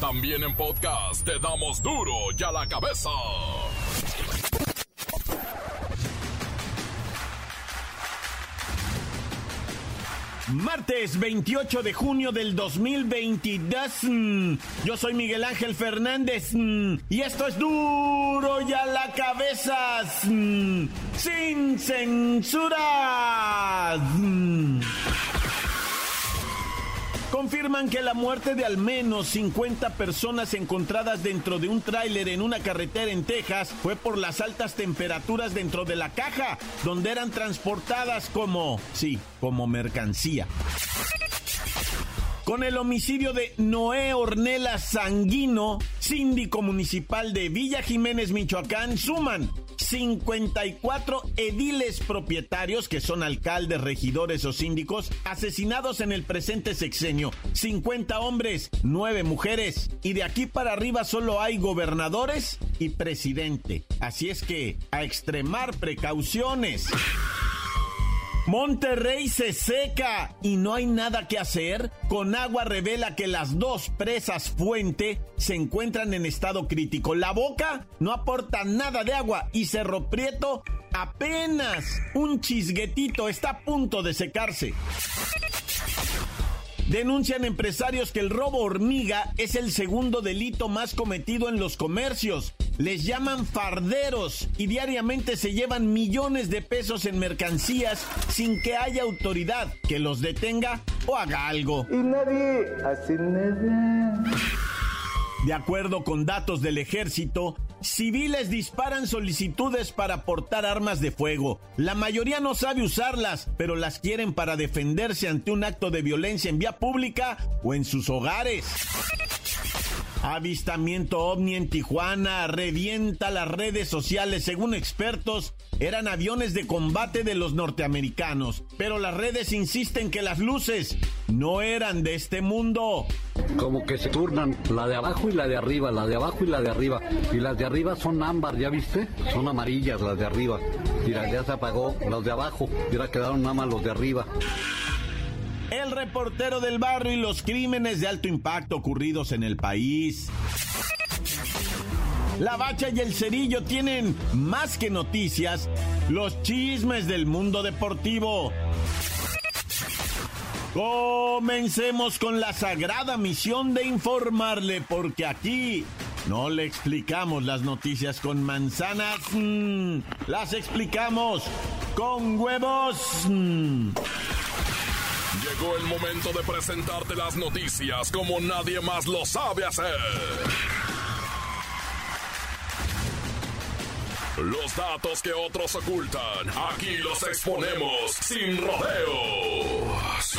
También en podcast te damos duro y a la cabeza. Martes 28 de junio del 2022. Yo soy Miguel Ángel Fernández y esto es duro y a la cabeza. Sin censura confirman que la muerte de al menos 50 personas encontradas dentro de un tráiler en una carretera en Texas fue por las altas temperaturas dentro de la caja, donde eran transportadas como, sí, como mercancía. Con el homicidio de Noé Ornella Sanguino, síndico municipal de Villa Jiménez, Michoacán, suman 54 ediles propietarios, que son alcaldes, regidores o síndicos, asesinados en el presente sexenio. 50 hombres, 9 mujeres. Y de aquí para arriba solo hay gobernadores y presidente. Así es que, a extremar precauciones. Monterrey se seca y no hay nada que hacer. Con agua revela que las dos presas fuente se encuentran en estado crítico. La boca no aporta nada de agua y Cerro Prieto apenas un chisguetito está a punto de secarse. Denuncian empresarios que el robo hormiga es el segundo delito más cometido en los comercios. Les llaman farderos y diariamente se llevan millones de pesos en mercancías sin que haya autoridad que los detenga o haga algo. Y nadie hace nada. De acuerdo con datos del ejército, civiles disparan solicitudes para portar armas de fuego. La mayoría no sabe usarlas, pero las quieren para defenderse ante un acto de violencia en vía pública o en sus hogares. Avistamiento ovni en Tijuana revienta las redes sociales. Según expertos, eran aviones de combate de los norteamericanos. Pero las redes insisten que las luces no eran de este mundo. Como que se turnan la de abajo y la de arriba, la de abajo y la de arriba. Y las de arriba son ámbar, ¿ya viste? Son amarillas las de arriba. Mira, ya se apagó las de abajo. Mira, quedaron nada más los de arriba. El reportero del barrio y los crímenes de alto impacto ocurridos en el país. La Bacha y el Cerillo tienen más que noticias, los chismes del mundo deportivo. Comencemos con la sagrada misión de informarle, porque aquí no le explicamos las noticias con manzanas, mm, las explicamos con huevos. Mm. Llegó el momento de presentarte las noticias como nadie más lo sabe hacer. Los datos que otros ocultan, aquí los exponemos sin rodeos.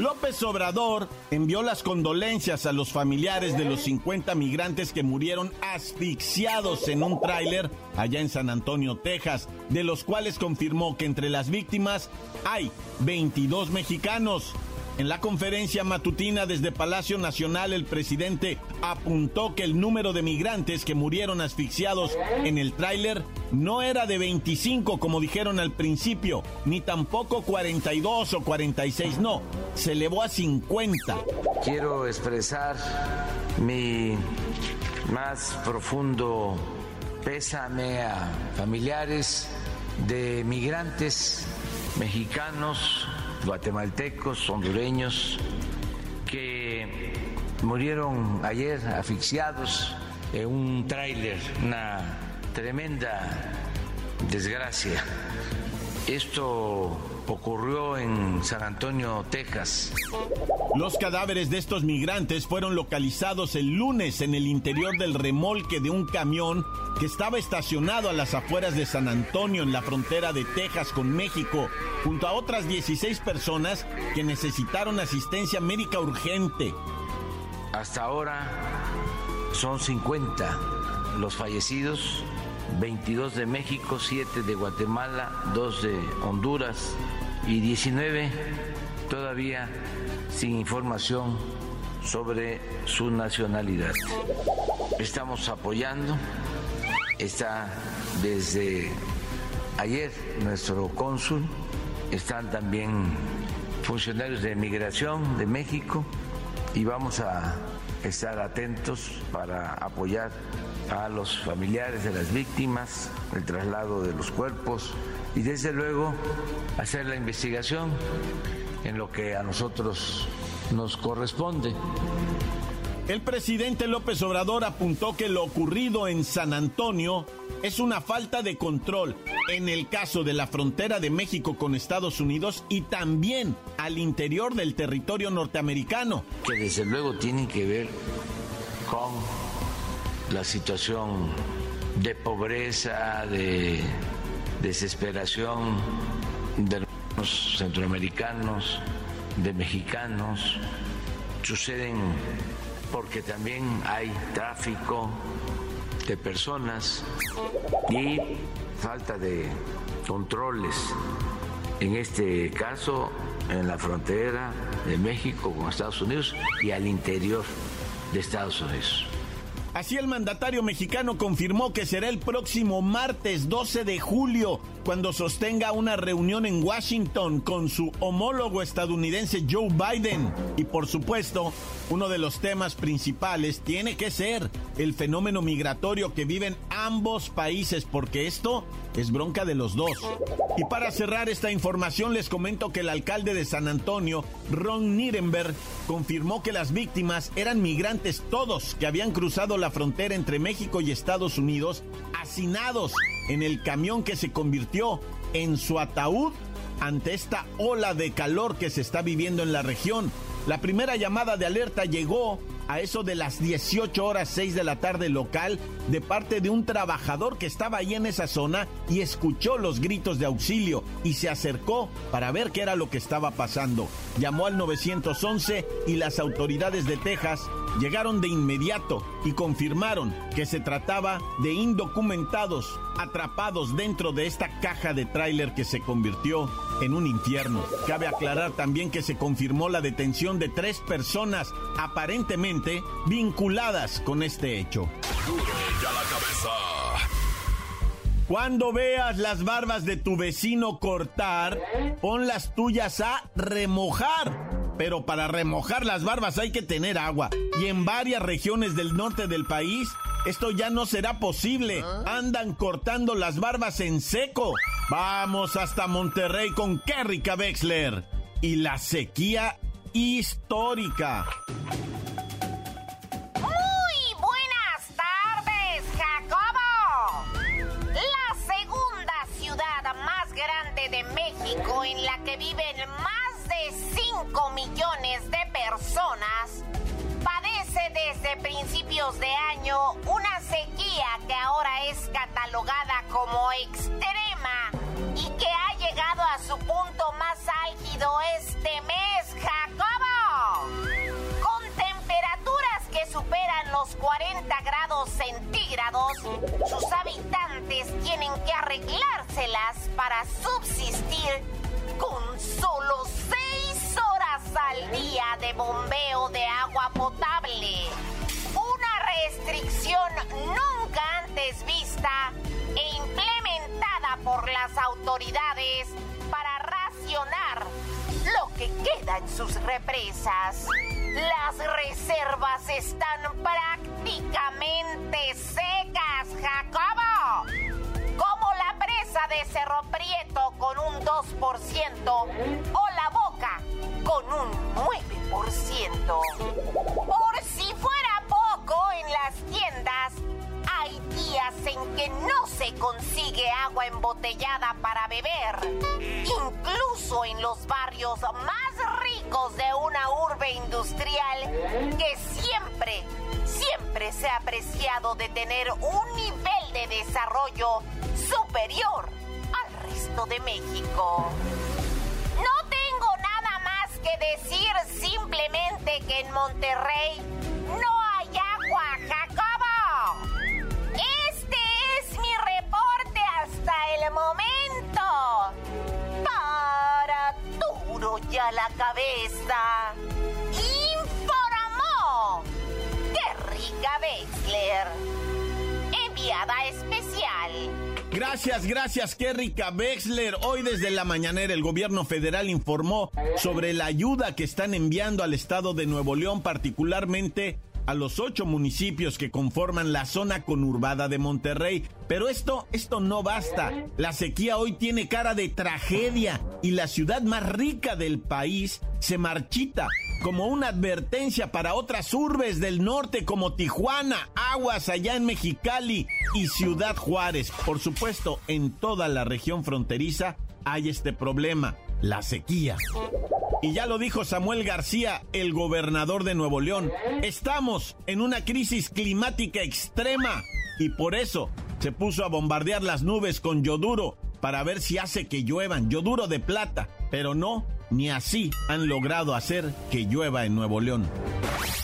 López Obrador envió las condolencias a los familiares de los 50 migrantes que murieron asfixiados en un tráiler allá en San Antonio, Texas, de los cuales confirmó que entre las víctimas hay 22 mexicanos. En la conferencia matutina desde Palacio Nacional, el presidente apuntó que el número de migrantes que murieron asfixiados en el tráiler no era de 25 como dijeron al principio, ni tampoco 42 o 46, no, se elevó a 50. Quiero expresar mi más profundo pésame a familiares de migrantes mexicanos guatemaltecos, hondureños, que murieron ayer asfixiados en un tráiler, una tremenda desgracia. Esto ocurrió en San Antonio, Texas. Los cadáveres de estos migrantes fueron localizados el lunes en el interior del remolque de un camión que estaba estacionado a las afueras de San Antonio en la frontera de Texas con México, junto a otras 16 personas que necesitaron asistencia médica urgente. Hasta ahora son 50 los fallecidos 22 de México, 7 de Guatemala, 2 de Honduras y 19 todavía sin información sobre su nacionalidad. Estamos apoyando, está desde ayer nuestro cónsul, están también funcionarios de migración de México y vamos a estar atentos para apoyar a los familiares de las víctimas, el traslado de los cuerpos y desde luego hacer la investigación en lo que a nosotros nos corresponde. El presidente López Obrador apuntó que lo ocurrido en San Antonio es una falta de control en el caso de la frontera de México con Estados Unidos y también al interior del territorio norteamericano. Que desde luego tienen que ver con la situación de pobreza, de desesperación de los centroamericanos, de mexicanos. Suceden porque también hay tráfico de personas y falta de controles, en este caso en la frontera de México con Estados Unidos y al interior de Estados Unidos. Así el mandatario mexicano confirmó que será el próximo martes 12 de julio cuando sostenga una reunión en Washington con su homólogo estadounidense Joe Biden. Y por supuesto, uno de los temas principales tiene que ser el fenómeno migratorio que viven ambos países, porque esto es bronca de los dos. Y para cerrar esta información les comento que el alcalde de San Antonio, Ron Nirenberg, confirmó que las víctimas eran migrantes todos que habían cruzado la frontera entre México y Estados Unidos, hacinados en el camión que se convirtió en su ataúd ante esta ola de calor que se está viviendo en la región. La primera llamada de alerta llegó a eso de las 18 horas 6 de la tarde local de parte de un trabajador que estaba ahí en esa zona y escuchó los gritos de auxilio y se acercó para ver qué era lo que estaba pasando. Llamó al 911 y las autoridades de Texas llegaron de inmediato y confirmaron que se trataba de indocumentados atrapados dentro de esta caja de tráiler que se convirtió en un infierno. Cabe aclarar también que se confirmó la detención de tres personas aparentemente vinculadas con este hecho. Cuando veas las barbas de tu vecino cortar, pon las tuyas a remojar pero para remojar las barbas hay que tener agua. Y en varias regiones del norte del país, esto ya no será posible. Andan cortando las barbas en seco. Vamos hasta Monterrey con Kerrika Wexler. Y la sequía histórica. Muy buenas tardes, Jacobo. La segunda ciudad más grande de México en la que viven más 5 millones de personas, desde principios de año una sequía que ahora es catalogada como extrema y que ha llegado a su punto más álgido este mes, Jacobo. Con temperaturas que superan los 40 grados centígrados, sus habitantes tienen que arreglárselas para subsistir con solo 6 horas al día de bombeo de agua potable. Una restricción nunca antes vista e implementada por las autoridades para racionar lo que queda en sus represas. Las reservas están prácticamente secas, Jacobo. De Cerro Prieto con un 2% o la boca con un 9%. Por si fuera poco, en las tiendas hay días en que no se consigue agua embotellada para beber. Incluso en los barrios más ricos de una urbe industrial que siempre, siempre se ha apreciado de tener un nivel de desarrollo superior al resto de México. No tengo nada más que decir, simplemente que en Monterrey no hay agua, Jacobo. Este es mi reporte hasta el momento. Para duro ya la cabeza. Especial. Gracias, gracias, Kerrika Wexler. Hoy desde la mañanera el gobierno federal informó sobre la ayuda que están enviando al estado de Nuevo León, particularmente a los ocho municipios que conforman la zona conurbada de Monterrey. Pero esto, esto no basta. La sequía hoy tiene cara de tragedia y la ciudad más rica del país se marchita como una advertencia para otras urbes del norte como Tijuana, Aguas allá en Mexicali y Ciudad Juárez. Por supuesto, en toda la región fronteriza hay este problema, la sequía. Y ya lo dijo Samuel García, el gobernador de Nuevo León, estamos en una crisis climática extrema y por eso se puso a bombardear las nubes con yoduro para ver si hace que lluevan, yoduro de plata, pero no, ni así han logrado hacer que llueva en Nuevo León.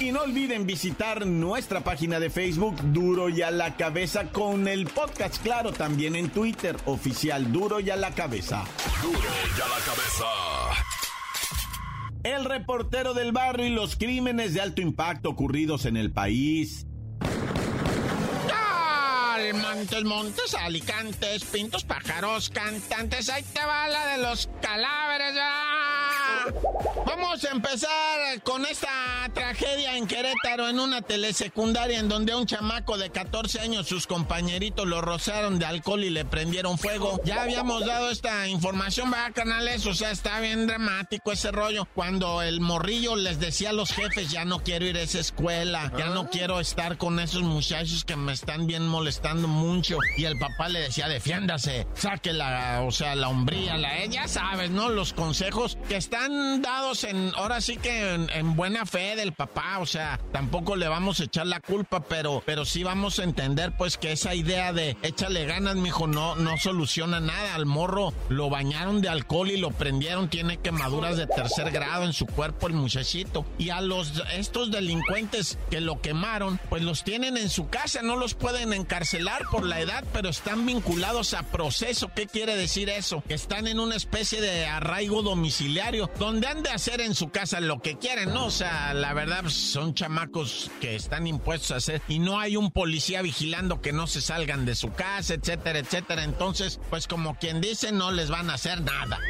Y no olviden visitar nuestra página de Facebook Duro y a la cabeza con el podcast, claro, también en Twitter, oficial Duro y a la cabeza. Duro y a la cabeza. El reportero del barrio y los crímenes de alto impacto ocurridos en el país. Montes, Montes, Alicantes, Pintos, Pájaros, Cantantes. Ahí te va la de los caláveres, Vamos a empezar con esta tragedia en Querétaro, en una telesecundaria, en donde un chamaco de 14 años, sus compañeritos lo rozaron de alcohol y le prendieron fuego. Ya habíamos dado esta información, va, canales, o sea, está bien dramático ese rollo. Cuando el morrillo les decía a los jefes, ya no quiero ir a esa escuela, ya no quiero estar con esos muchachos que me están bien molestando mucho. Y el papá le decía, defiéndase, saque la, o sea, la hombría, la, ya sabes, ¿no? Los consejos que están dados en, ahora sí que en, buena fe del papá, o sea, tampoco le vamos a echar la culpa, pero, pero sí vamos a entender pues que esa idea de échale ganas, mijo, no, no soluciona nada. Al morro lo bañaron de alcohol y lo prendieron, tiene quemaduras de tercer grado en su cuerpo el muchachito. Y a los, estos delincuentes que lo quemaron, pues los tienen en su casa, no los pueden encarcelar por la edad, pero están vinculados a proceso. ¿Qué quiere decir eso? Que están en una especie de arraigo domiciliario, donde han de hacer en su casa lo que quieren, ¿no? O sea, la verdad, pues, son chamacos que están impuestos a hacer y no hay un policía vigilando que no se salgan de su casa, etcétera, etcétera. Entonces, pues como quien dice, no les van a hacer nada.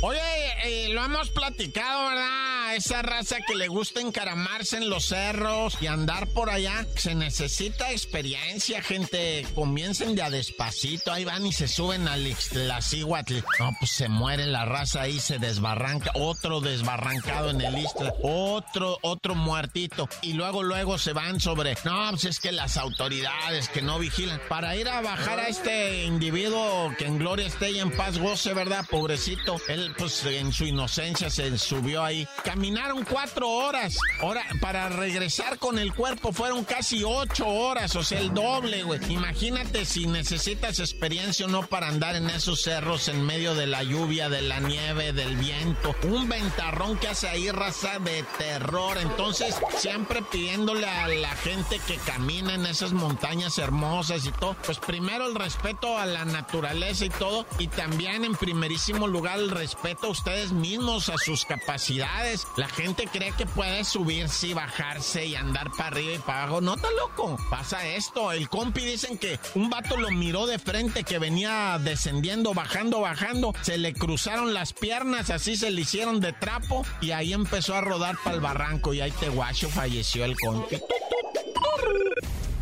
Oye, eh, lo hemos platicado, ¿verdad? Esa raza que le gusta encaramarse en los cerros y andar por allá, se necesita experiencia, gente. Comiencen de a despacito, ahí van y se suben al Ixtlacíhuatl. No, pues se muere la raza ahí, se desbarranca. Otro desbarrancado en el Ixtla, otro, otro muertito. Y luego, luego se van sobre, no, pues es que las autoridades que no vigilan. Para ir a bajar a este individuo que en gloria esté y en paz goce, ¿verdad? Pobrecito. Él pues en su inocencia se subió ahí. Caminaron cuatro horas. Ahora, para regresar con el cuerpo fueron casi ocho horas, o sea, el doble, güey. Imagínate si necesitas experiencia o no para andar en esos cerros en medio de la lluvia, de la nieve, del viento. Un ventarrón que hace ahí raza de terror. Entonces, siempre pidiéndole a la gente que camina en esas montañas hermosas y todo, pues primero el respeto a la naturaleza y todo, y también en primerísimo lugar el respeto respeto a ustedes mismos, a sus capacidades. La gente cree que puede subirse y bajarse y andar para arriba y para abajo. No está loco. Pasa esto. El compi dicen que un vato lo miró de frente que venía descendiendo, bajando, bajando. Se le cruzaron las piernas, así se le hicieron de trapo y ahí empezó a rodar para el barranco y ahí te guacho falleció el compi.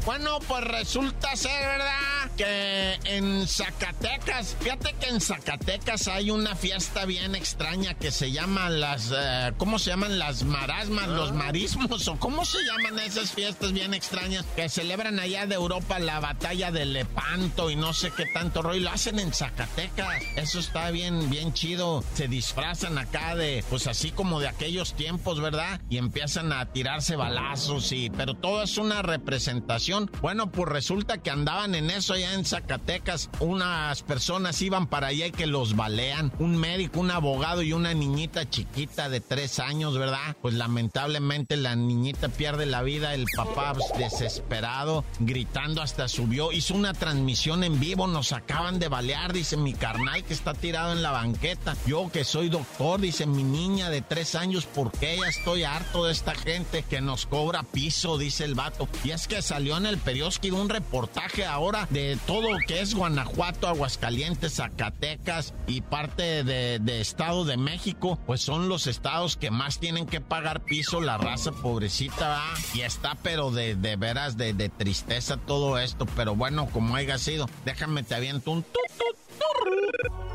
Bueno, pues resulta ser, ¿verdad? Que en Zacatecas, fíjate que en Zacatecas hay una fiesta bien extraña que se llama las, eh, ¿cómo se llaman? Las marasmas, los marismos, o cómo se llaman esas fiestas bien extrañas que celebran allá de Europa la batalla de Lepanto y no sé qué tanto rollo. Lo hacen en Zacatecas. Eso está bien, bien chido. Se disfrazan acá de, pues así como de aquellos tiempos, ¿verdad? Y empiezan a tirarse balazos y, pero todo es una representación bueno, pues resulta que andaban en eso allá en Zacatecas. Unas personas iban para allá y que los balean. Un médico, un abogado y una niñita chiquita de tres años, ¿verdad? Pues lamentablemente la niñita pierde la vida. El papá desesperado, gritando hasta subió. Hizo una transmisión en vivo. Nos acaban de balear, dice mi carnal que está tirado en la banqueta. Yo que soy doctor, dice mi niña de tres años, ¿por qué ya estoy harto de esta gente que nos cobra piso? Dice el vato. Y es que salió en el periódico un reportaje ahora de todo lo que es Guanajuato, Aguascalientes, Zacatecas y parte de, Estado de México, pues son los estados que más tienen que pagar piso, la raza pobrecita, y está pero de, de veras de, de, tristeza todo esto, pero bueno, como haya sido, déjame te aviento un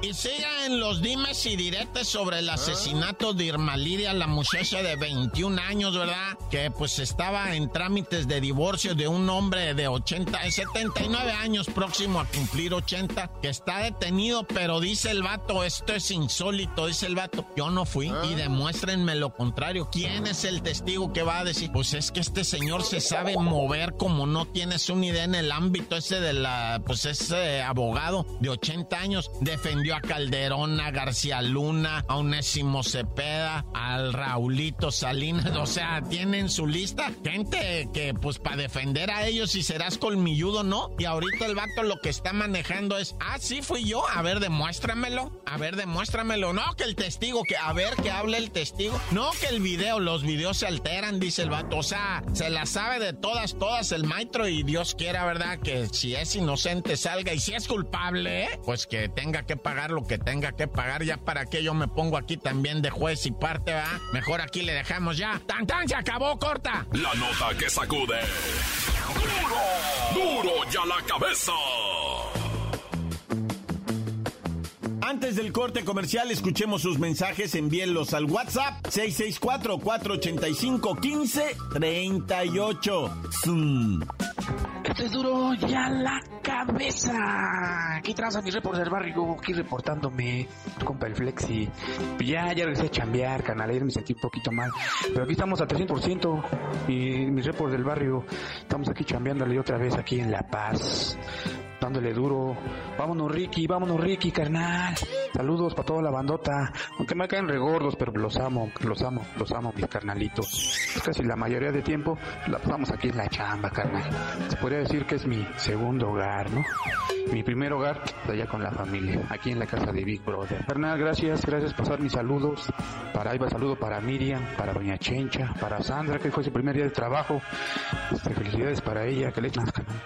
y siga en los dimes y diretes sobre el asesinato de Irma Lidia, la muchacha de 21 años, ¿verdad? Que pues estaba en trámites de divorcio de un hombre de 80, 79 años, próximo a cumplir 80, que está detenido, pero dice el vato, esto es insólito, dice el vato, yo no fui y demuéstrenme lo contrario. ¿Quién es el testigo que va a decir? Pues es que este señor se sabe mover como no tienes una idea en el ámbito ese de la, pues ese abogado de 80 años, defendió a Calderón, a García Luna, a Onésimo Cepeda, al Raulito Salinas. O sea, tienen su lista gente que, pues, para defender a ellos, si serás colmilludo, ¿no? Y ahorita el vato lo que está manejando es, ah, sí, fui yo. A ver, demuéstramelo. A ver, demuéstramelo. No, que el testigo, que a ver, que hable el testigo. No, que el video, los videos se alteran, dice el vato. O sea, se la sabe de todas, todas el maestro y Dios quiera, ¿verdad? Que si es inocente salga y si es culpable, pues que tenga que pagar lo que tenga que pagar. Ya para que yo me pongo aquí también de juez y parte, ¿va? Mejor aquí le dejamos ya. ¡Tan, tan! Se acabó, corta. La nota que sacude. ¡Duro! ¡Duro ya la cabeza! Antes del corte comercial, escuchemos sus mensajes, envíenlos al WhatsApp 664-485-1538. ¡Qué duro ya la cabeza! Aquí traza mi report del barrio, aquí reportándome, compa el Flexi. Ya, ya regresé a chambear, canal, ayer me sentí un poquito mal, pero aquí estamos al 300% y mi report del barrio, estamos aquí chambeándole otra vez aquí en La Paz dándole duro. Vámonos Ricky, vámonos Ricky, carnal. Saludos para toda la bandota. Aunque me caen regordos, pero los amo, los amo, los amo, mis carnalitos. Casi la mayoría de tiempo la pasamos aquí en la chamba, carnal. Se podría decir que es mi segundo hogar, ¿no? Mi primer hogar, allá con la familia, aquí en la casa de Big Brother. Carnal, gracias, gracias por pasar mis saludos. Para Iba, saludo para Miriam, para Doña Chencha, para Sandra, que fue su primer día de trabajo. Este, felicidades para ella, que le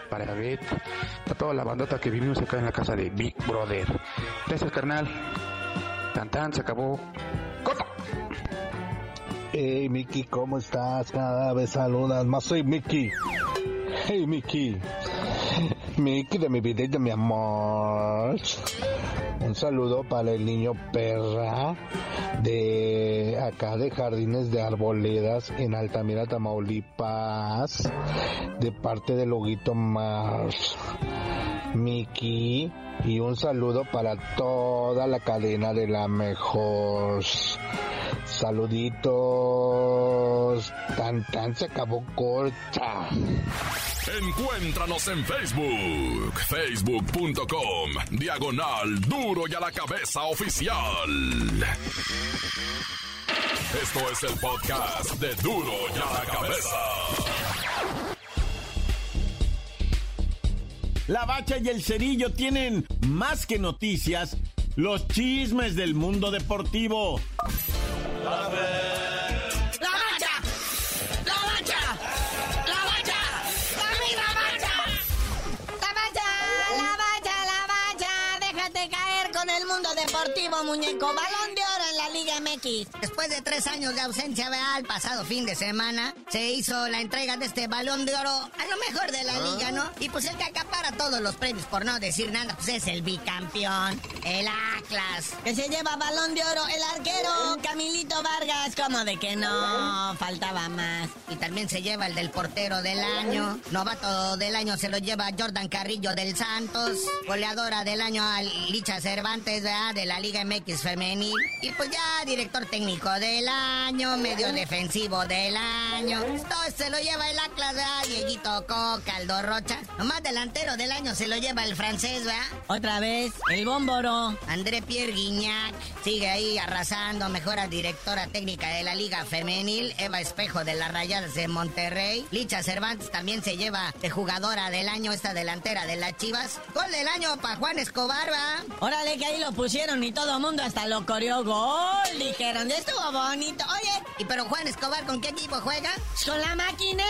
para Beth, para toda la bandota que vivimos acá en la casa de Big Brother. Gracias, carnal. Tan tan, se acabó. ¡Corta! Hey, Mickey, ¿cómo estás? Cada vez saludas más. Soy Mickey. Hey, Mickey. Mickey de mi vida y de mi amor. Un saludo para el niño perra de acá de Jardines de Arboledas en Altamira, Tamaulipas, de parte de Loguito Mars. Mickey y un saludo para toda la cadena de la mejor. Saluditos. Tan tan se acabó corta. Encuéntranos en Facebook, facebook.com, diagonal duro y a la cabeza oficial. Esto es el podcast de duro y a la cabeza. La Bacha y el Cerillo tienen más que noticias, los chismes del mundo deportivo. La Bacha, la Bacha, la Bacha, la Bacha, la Bacha, la Bacha, la Bacha, déjate caer con el mundo deportivo, muñeco, balón Liga MX. Después de tres años de ausencia real, pasado fin de semana, se hizo la entrega de este balón de oro a lo mejor de la liga, ¿no? Y pues el que acapara todos los premios, por no decir nada, pues es el bicampeón, el Atlas, que se lleva balón de oro, el arquero Camilito Vargas, como de que no, faltaba más. Y también se lleva el del portero del año, novato del año se lo lleva Jordan Carrillo del Santos, goleadora del año a Licha Cervantes, ¿verdad? De la Liga MX femenil. Y pues ya director técnico del año, medio defensivo del año. Todo se lo lleva el Atlas, ¿verdad? Dieguito Coca, Aldo Rocha. Nomás delantero del año se lo lleva el francés, ¿verdad? Otra vez, el bómboro. André Pierre Guignac sigue ahí arrasando, mejora directora técnica de la Liga Femenil. Eva Espejo de las Rayadas de Monterrey. Licha Cervantes también se lleva de jugadora del año, esta delantera de las Chivas. Gol del año para Juan Escobar, ¿va? Órale, que ahí lo pusieron y todo mundo hasta lo coreó gol. Dijeron, estuvo bonito. Oye, ¿y pero Juan Escobar con qué equipo juega? Con la maquinera,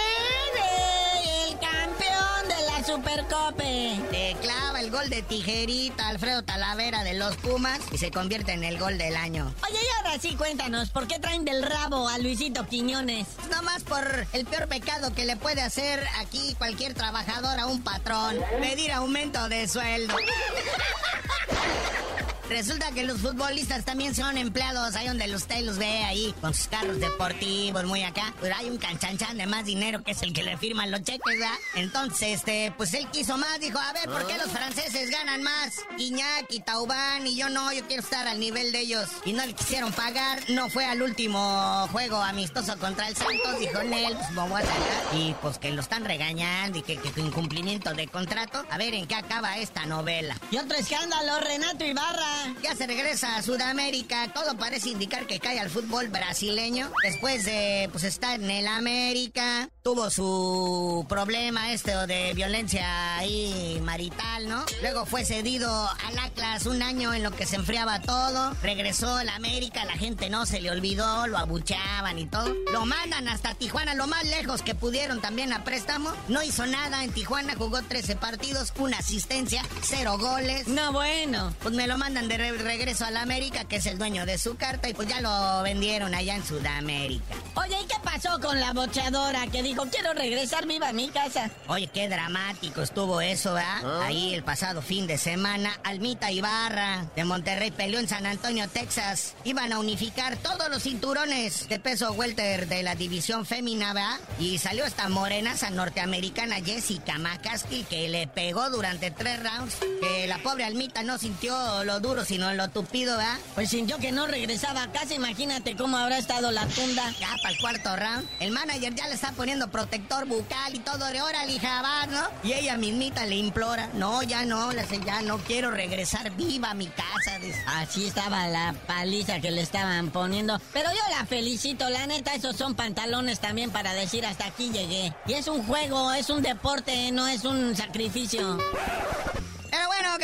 el campeón de la Supercope. Le clava el gol de tijerita Alfredo Talavera de los Pumas y se convierte en el gol del año. Oye, y ahora sí cuéntanos, ¿por qué traen del rabo a Luisito Quiñones? No más por el peor pecado que le puede hacer aquí cualquier trabajador a un patrón, pedir aumento de sueldo. Resulta que los futbolistas también son empleados ahí donde usted los ve ahí con sus carros deportivos muy acá. Pero hay un canchanchan de más dinero que es el que le firman los cheques, ¿verdad? Entonces, este, pues él quiso más, dijo, a ver, ¿por qué los franceses ganan más? Iñak y Taubán y yo no, yo quiero estar al nivel de ellos. Y no le quisieron pagar, no fue al último juego amistoso contra el Santos, dijo Nel, pues vamos a sacar. Y pues que lo están regañando y que, que incumplimiento de contrato. A ver en qué acaba esta novela. Y otro escándalo, Renato Ibarra ya se regresa a Sudamérica. Todo parece indicar que cae al fútbol brasileño. Después de pues estar en el América, tuvo su problema este de violencia ahí marital, ¿no? Luego fue cedido al Atlas un año en lo que se enfriaba todo. Regresó al América, la gente no se le olvidó, lo abuchaban y todo. Lo mandan hasta Tijuana, lo más lejos que pudieron también a préstamo. No hizo nada en Tijuana, jugó 13 partidos, una asistencia, cero goles. No, bueno. Pues me lo mandan de regreso a la América, que es el dueño de su carta, y pues ya lo vendieron allá en Sudamérica. Oye, ¿y qué pasó con la bocheadora que dijo, quiero regresar viva a mi casa? Oye, qué dramático estuvo eso, ¿verdad? ¿Ah? Ahí el pasado fin de semana, Almita Ibarra de Monterrey peleó en San Antonio, Texas. Iban a unificar todos los cinturones de peso welter de la división fémina, ¿verdad? Y salió esta morenaza norteamericana Jessica McCaskill que le pegó durante tres rounds, que la pobre Almita no sintió lo duro sino lo tupido, ¿verdad? Pues sintió que no regresaba a casa, imagínate cómo habrá estado la tunda. Ya para el cuarto round, el manager ya le está poniendo protector bucal y todo de hora, lijabas, ¿no? Y ella mismita le implora, no, ya no, le dice, ya no quiero regresar viva a mi casa. Así estaba la paliza que le estaban poniendo. Pero yo la felicito, la neta, esos son pantalones también para decir hasta aquí llegué. Y es un juego, es un deporte, no es un sacrificio.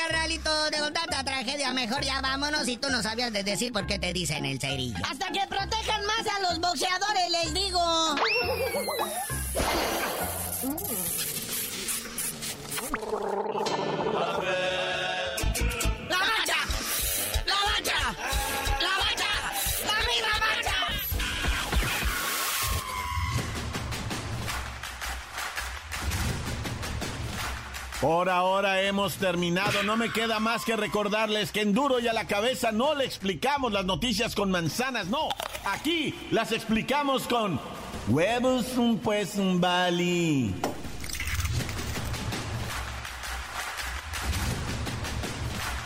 Carnalito, de tanta tragedia, mejor ya vámonos y tú no sabías de decir por qué te dicen el cerillo. Hasta que protejan más a los boxeadores, les digo. Por ahora hemos terminado. No me queda más que recordarles que en duro y a la cabeza no le explicamos las noticias con manzanas, no. Aquí las explicamos con huevos, un pues un bali.